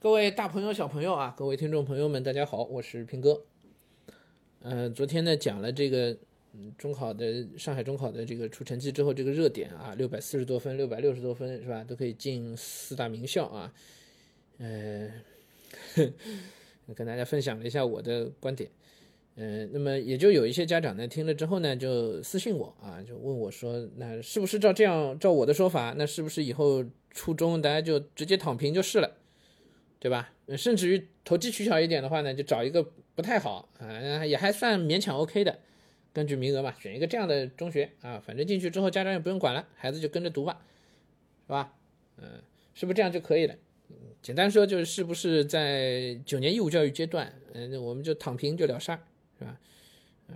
各位大朋友、小朋友啊，各位听众朋友们，大家好，我是平哥。呃，昨天呢讲了这个中考的上海中考的这个出成绩之后这个热点啊，六百四十多分、六百六十多分是吧，都可以进四大名校啊。呃，跟大家分享了一下我的观点。嗯，那么也就有一些家长呢听了之后呢，就私信我啊，就问我说，那是不是照这样照我的说法，那是不是以后初中大家就直接躺平就是了？对吧？甚至于投机取巧一点的话呢，就找一个不太好啊，也还算勉强 OK 的，根据名额嘛，选一个这样的中学啊，反正进去之后家长也不用管了，孩子就跟着读吧，是吧？嗯，是不是这样就可以了？简单说就是是不是在九年义务教育阶段，嗯，那我们就躺平就了事儿，是吧？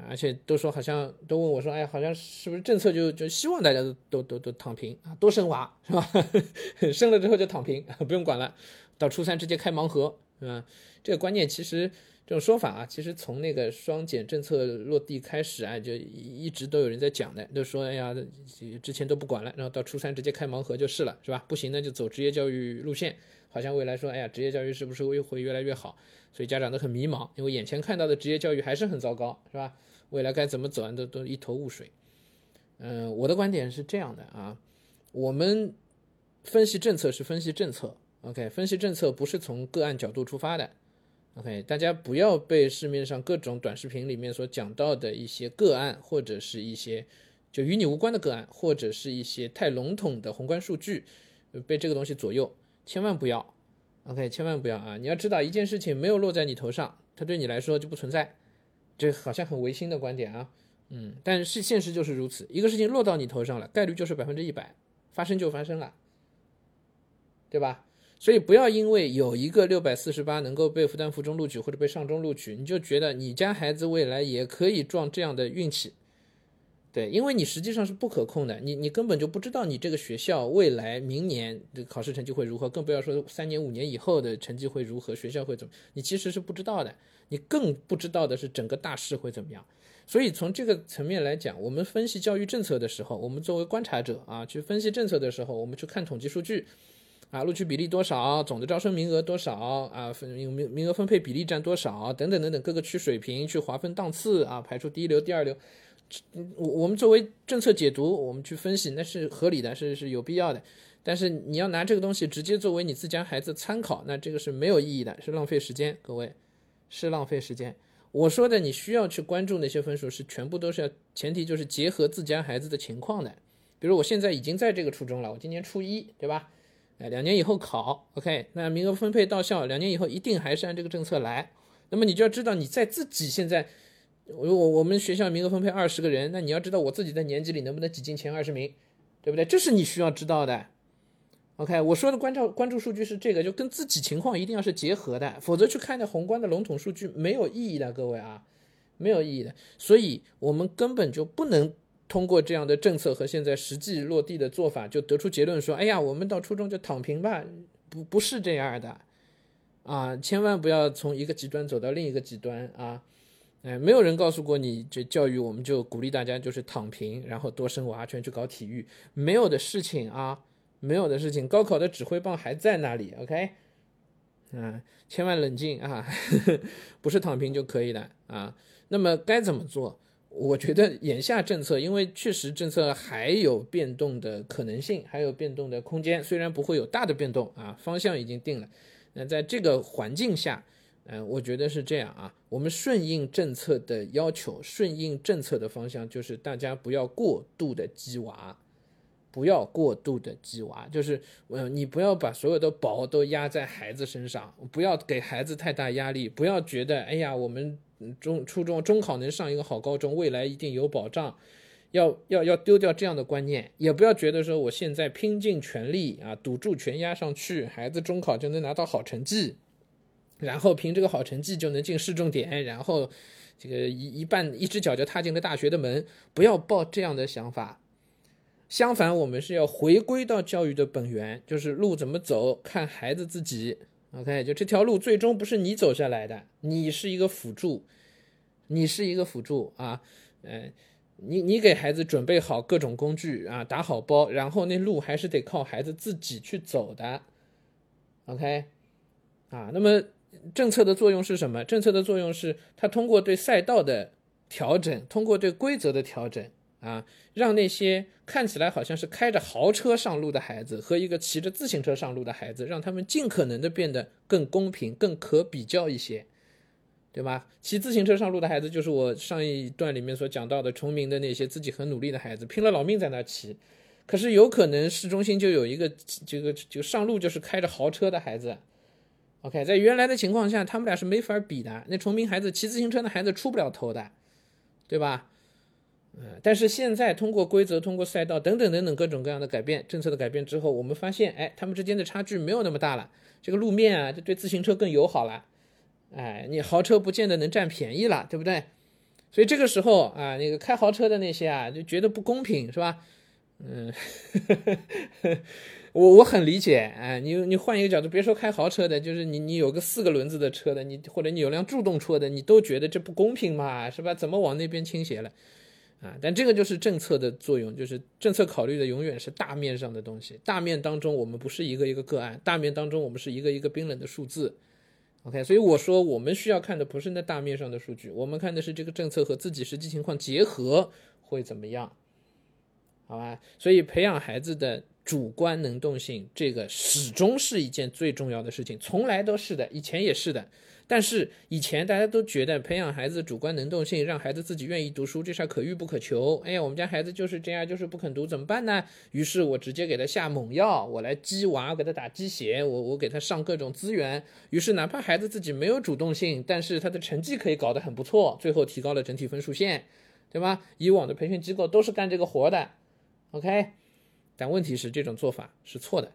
而且都说好像都问我说，哎，好像是不是政策就就希望大家都都都都躺平啊，多生娃是吧？生了之后就躺平，不用管了。到初三直接开盲盒，是吧？这个观念其实这种说法啊，其实从那个双减政策落地开始啊，就一直都有人在讲的，就说哎呀，之前都不管了，然后到初三直接开盲盒就是了，是吧？不行呢就走职业教育路线，好像未来说哎呀，职业教育是不是会会越来越好？所以家长都很迷茫，因为眼前看到的职业教育还是很糟糕，是吧？未来该怎么走都都一头雾水。嗯，我的观点是这样的啊，我们分析政策是分析政策。OK，分析政策不是从个案角度出发的。OK，大家不要被市面上各种短视频里面所讲到的一些个案，或者是一些就与你无关的个案，或者是一些太笼统的宏观数据，被这个东西左右，千万不要。OK，千万不要啊！你要知道，一件事情没有落在你头上，它对你来说就不存在。这好像很唯心的观点啊，嗯，但是现实就是如此。一个事情落到你头上了，概率就是百分之一百，发生就发生了，对吧？所以不要因为有一个六百四十八能够被复旦附中录取或者被上中录取，你就觉得你家孩子未来也可以撞这样的运气，对，因为你实际上是不可控的，你你根本就不知道你这个学校未来明年的考试成绩会如何，更不要说三年五年以后的成绩会如何，学校会怎么，你其实是不知道的，你更不知道的是整个大势会怎么样。所以从这个层面来讲，我们分析教育政策的时候，我们作为观察者啊，去分析政策的时候，我们去看统计数据。啊，录取比例多少？总的招生名额多少？啊，分名名额分配比例占多少？等等等等，各个区水平去划分档次啊，排出第一流、第二流。我我们作为政策解读，我们去分析，那是合理的，是是有必要的。但是你要拿这个东西直接作为你自家孩子参考，那这个是没有意义的，是浪费时间。各位，是浪费时间。我说的你需要去关注那些分数，是全部都是要前提就是结合自家孩子的情况的。比如我现在已经在这个初中了，我今年初一，对吧？哎，两年以后考，OK，那名额分配到校，两年以后一定还是按这个政策来。那么你就要知道你在自己现在，我我我们学校名额分配二十个人，那你要知道我自己在年级里能不能挤进前二十名，对不对？这是你需要知道的。OK，我说的关照关注数据是这个，就跟自己情况一定要是结合的，否则去看那宏观的笼统数据没有意义的，各位啊，没有意义的。所以我们根本就不能。通过这样的政策和现在实际落地的做法，就得出结论说：哎呀，我们到初中就躺平吧？不，不是这样的，啊，千万不要从一个极端走到另一个极端啊！哎，没有人告诉过你，这教育我们就鼓励大家就是躺平，然后多生娃，全去搞体育，没有的事情啊，没有的事情。高考的指挥棒还在那里，OK？嗯，千万冷静啊，不是躺平就可以的啊。那么该怎么做？我觉得眼下政策，因为确实政策还有变动的可能性，还有变动的空间，虽然不会有大的变动啊，方向已经定了。那在这个环境下，嗯，我觉得是这样啊，我们顺应政策的要求，顺应政策的方向，就是大家不要过度的鸡娃，不要过度的鸡娃，就是呃，你不要把所有的宝都压在孩子身上，不要给孩子太大压力，不要觉得哎呀，我们。中初中中考能上一个好高中，未来一定有保障，要要要丢掉这样的观念，也不要觉得说我现在拼尽全力啊，赌注全压上去，孩子中考就能拿到好成绩，然后凭这个好成绩就能进市重点，然后这个一一半一只脚就踏进了大学的门，不要抱这样的想法。相反，我们是要回归到教育的本源，就是路怎么走，看孩子自己。OK，就这条路最终不是你走下来的，你是一个辅助，你是一个辅助啊，嗯，你你给孩子准备好各种工具啊，打好包，然后那路还是得靠孩子自己去走的。OK，啊。那么政策的作用是什么？政策的作用是它通过对赛道的调整，通过对规则的调整啊，让那些看起来好像是开着豪车上路的孩子和一个骑着自行车上路的孩子，让他们尽可能的变得更公平、更可比较一些。对吧？骑自行车上路的孩子，就是我上一段里面所讲到的崇明的那些自己很努力的孩子，拼了老命在那骑。可是有可能市中心就有一个这个就上路就是开着豪车的孩子。OK，在原来的情况下，他们俩是没法比的。那崇明孩子骑自行车的孩子出不了头的，对吧？嗯，但是现在通过规则、通过赛道等等等等各种各样的改变、政策的改变之后，我们发现，哎，他们之间的差距没有那么大了。这个路面啊，就对自行车更友好了。哎，你豪车不见得能占便宜了，对不对？所以这个时候啊，那个开豪车的那些啊，就觉得不公平，是吧？嗯，我我很理解。哎，你你换一个角度，别说开豪车的，就是你你有个四个轮子的车的，你或者你有辆助动车的，你都觉得这不公平嘛，是吧？怎么往那边倾斜了？啊，但这个就是政策的作用，就是政策考虑的永远是大面上的东西。大面当中，我们不是一个一个个案，大面当中，我们是一个一个冰冷的数字。OK，所以我说我们需要看的不是那大面上的数据，我们看的是这个政策和自己实际情况结合会怎么样，好吧？所以培养孩子的主观能动性，这个始终是一件最重要的事情，从来都是的，以前也是的。但是以前大家都觉得培养孩子主观能动性，让孩子自己愿意读书，这事儿可遇不可求。哎呀，我们家孩子就是这样，就是不肯读，怎么办呢？于是我直接给他下猛药，我来激娃，给他打鸡血，我我给他上各种资源。于是哪怕孩子自己没有主动性，但是他的成绩可以搞得很不错，最后提高了整体分数线，对吧？以往的培训机构都是干这个活的，OK。但问题是这种做法是错的，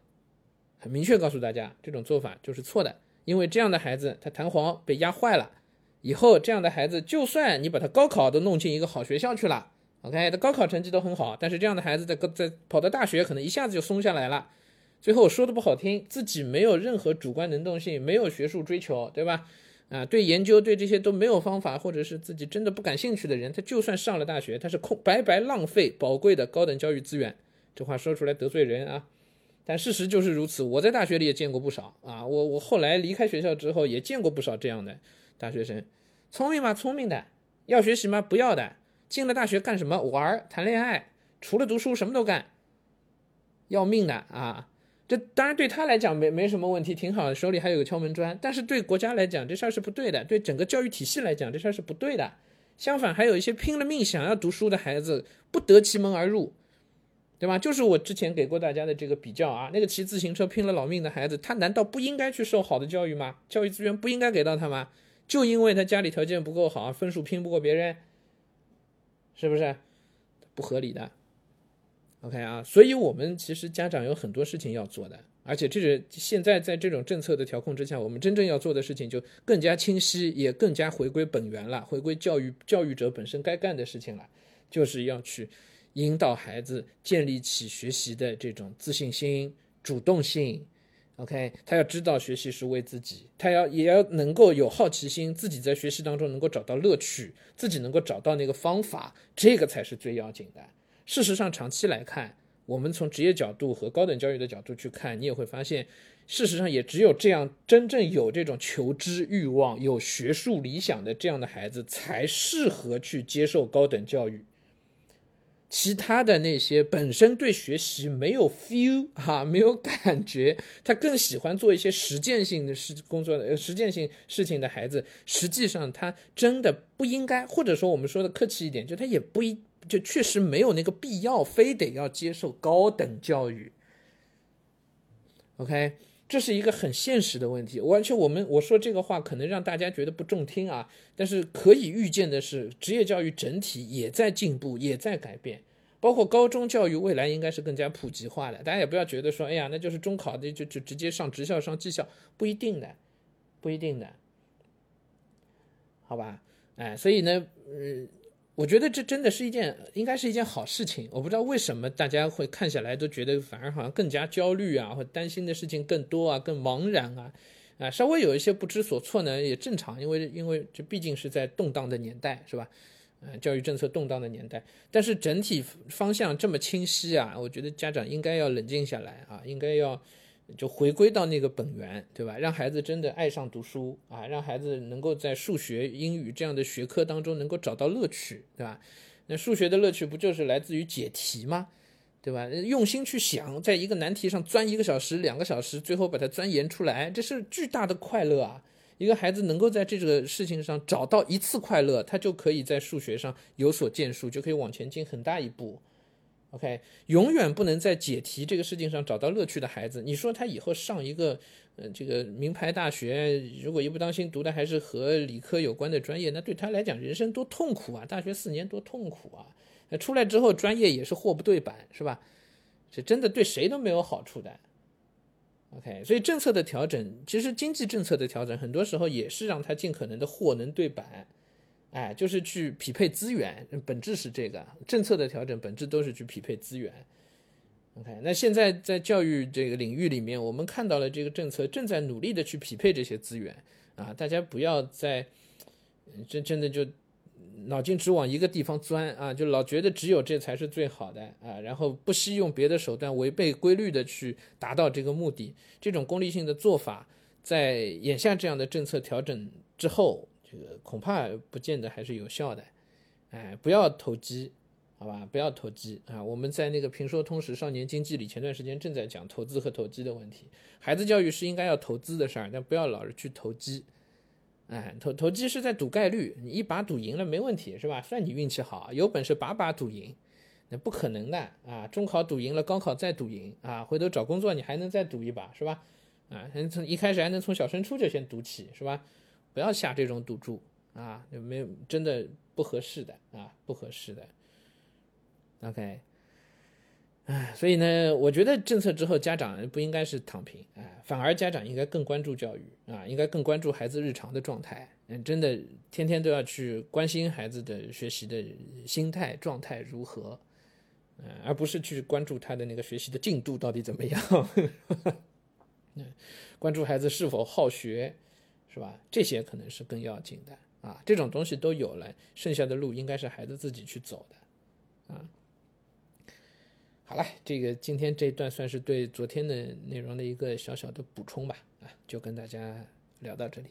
很明确告诉大家，这种做法就是错的。因为这样的孩子，他弹簧被压坏了，以后这样的孩子，就算你把他高考都弄进一个好学校去了，OK，他高考成绩都很好，但是这样的孩子在在跑到大学，可能一下子就松下来了。最后说的不好听，自己没有任何主观能动性，没有学术追求，对吧？啊，对研究对这些都没有方法，或者是自己真的不感兴趣的人，他就算上了大学，他是空白白浪费宝贵的高等教育资源。这话说出来得罪人啊。但事实就是如此，我在大学里也见过不少啊，我我后来离开学校之后也见过不少这样的大学生，聪明吗？聪明的，要学习吗？不要的，进了大学干什么？玩、谈恋爱，除了读书什么都干，要命的啊！这当然对他来讲没没什么问题，挺好的，手里还有个敲门砖。但是对国家来讲，这事儿是不对的；对整个教育体系来讲，这事儿是不对的。相反，还有一些拼了命想要读书的孩子，不得其门而入。对吧？就是我之前给过大家的这个比较啊，那个骑自行车拼了老命的孩子，他难道不应该去受好的教育吗？教育资源不应该给到他吗？就因为他家里条件不够好，分数拼不过别人，是不是？不合理的。OK 啊，所以我们其实家长有很多事情要做的，而且这是现在在这种政策的调控之下，我们真正要做的事情就更加清晰，也更加回归本源了，回归教育教育者本身该干的事情了，就是要去。引导孩子建立起学习的这种自信心、主动性，OK，他要知道学习是为自己，他要也要能够有好奇心，自己在学习当中能够找到乐趣，自己能够找到那个方法，这个才是最要紧的。事实上，长期来看，我们从职业角度和高等教育的角度去看，你也会发现，事实上也只有这样，真正有这种求知欲望、有学术理想的这样的孩子，才适合去接受高等教育。其他的那些本身对学习没有 feel 哈，没有感觉，他更喜欢做一些实践性的事工作的实践性事情的孩子，实际上他真的不应该，或者说我们说的客气一点，就他也不一，就确实没有那个必要，非得要接受高等教育。OK。这是一个很现实的问题，完全我们我说这个话可能让大家觉得不中听啊，但是可以预见的是，职业教育整体也在进步，也在改变，包括高中教育未来应该是更加普及化的。大家也不要觉得说，哎呀，那就是中考的就就直接上职校上技校，不一定的，不一定的，好吧？哎，所以呢，嗯。我觉得这真的是一件，应该是一件好事情。我不知道为什么大家会看下来都觉得反而好像更加焦虑啊，或担心的事情更多啊，更茫然啊，啊，稍微有一些不知所措呢，也正常，因为因为这毕竟是在动荡的年代，是吧？嗯，教育政策动荡的年代，但是整体方向这么清晰啊，我觉得家长应该要冷静下来啊，应该要就回归到那个本源，对吧？让孩子真的爱上读书啊，让孩子能够在数学、英语这样的学科当中能够找到乐趣，对吧？那数学的乐趣不就是来自于解题吗？对吧？用心去想，在一个难题上钻一个小时、两个小时，最后把它钻研出来，这是巨大的快乐啊！一个孩子能够在这个事情上找到一次快乐，他就可以在数学上有所建树，就可以往前进很大一步。OK，永远不能在解题这个事情上找到乐趣的孩子，你说他以后上一个，呃，这个名牌大学，如果一不当心读的还是和理科有关的专业，那对他来讲人生多痛苦啊！大学四年多痛苦啊！那出来之后专业也是货不对版，是吧？这真的对谁都没有好处的。OK，所以政策的调整，其实经济政策的调整，很多时候也是让他尽可能的货能对版。哎，就是去匹配资源，本质是这个政策的调整，本质都是去匹配资源。OK，那现在在教育这个领域里面，我们看到了这个政策正在努力的去匹配这些资源啊，大家不要再真真的就脑筋只往一个地方钻啊，就老觉得只有这才是最好的啊，然后不惜用别的手段违背规律的去达到这个目的，这种功利性的做法，在眼下这样的政策调整之后。这个恐怕不见得还是有效的，哎，不要投机，好吧，不要投机啊！我们在那个评说通识少年经济里，前段时间正在讲投资和投机的问题。孩子教育是应该要投资的事儿，但不要老是去投机，哎，投投机是在赌概率，你一把赌赢了没问题是吧？算你运气好，有本事把把赌赢，那不可能的啊！中考赌赢了，高考再赌赢啊，回头找工作你还能再赌一把是吧？啊，从一开始还能从小升初就先赌起是吧？不要下这种赌注啊，没有真的不合适的啊，不合适的。OK，哎，所以呢，我觉得政策之后家长不应该是躺平，哎，反而家长应该更关注教育啊，应该更关注孩子日常的状态，嗯，真的天天都要去关心孩子的学习的心态状态如何，嗯，而不是去关注他的那个学习的进度到底怎么样，嗯，关注孩子是否好学。是吧？这些可能是更要紧的啊！这种东西都有了，剩下的路应该是孩子自己去走的啊。好了，这个今天这一段算是对昨天的内容的一个小小的补充吧啊，就跟大家聊到这里。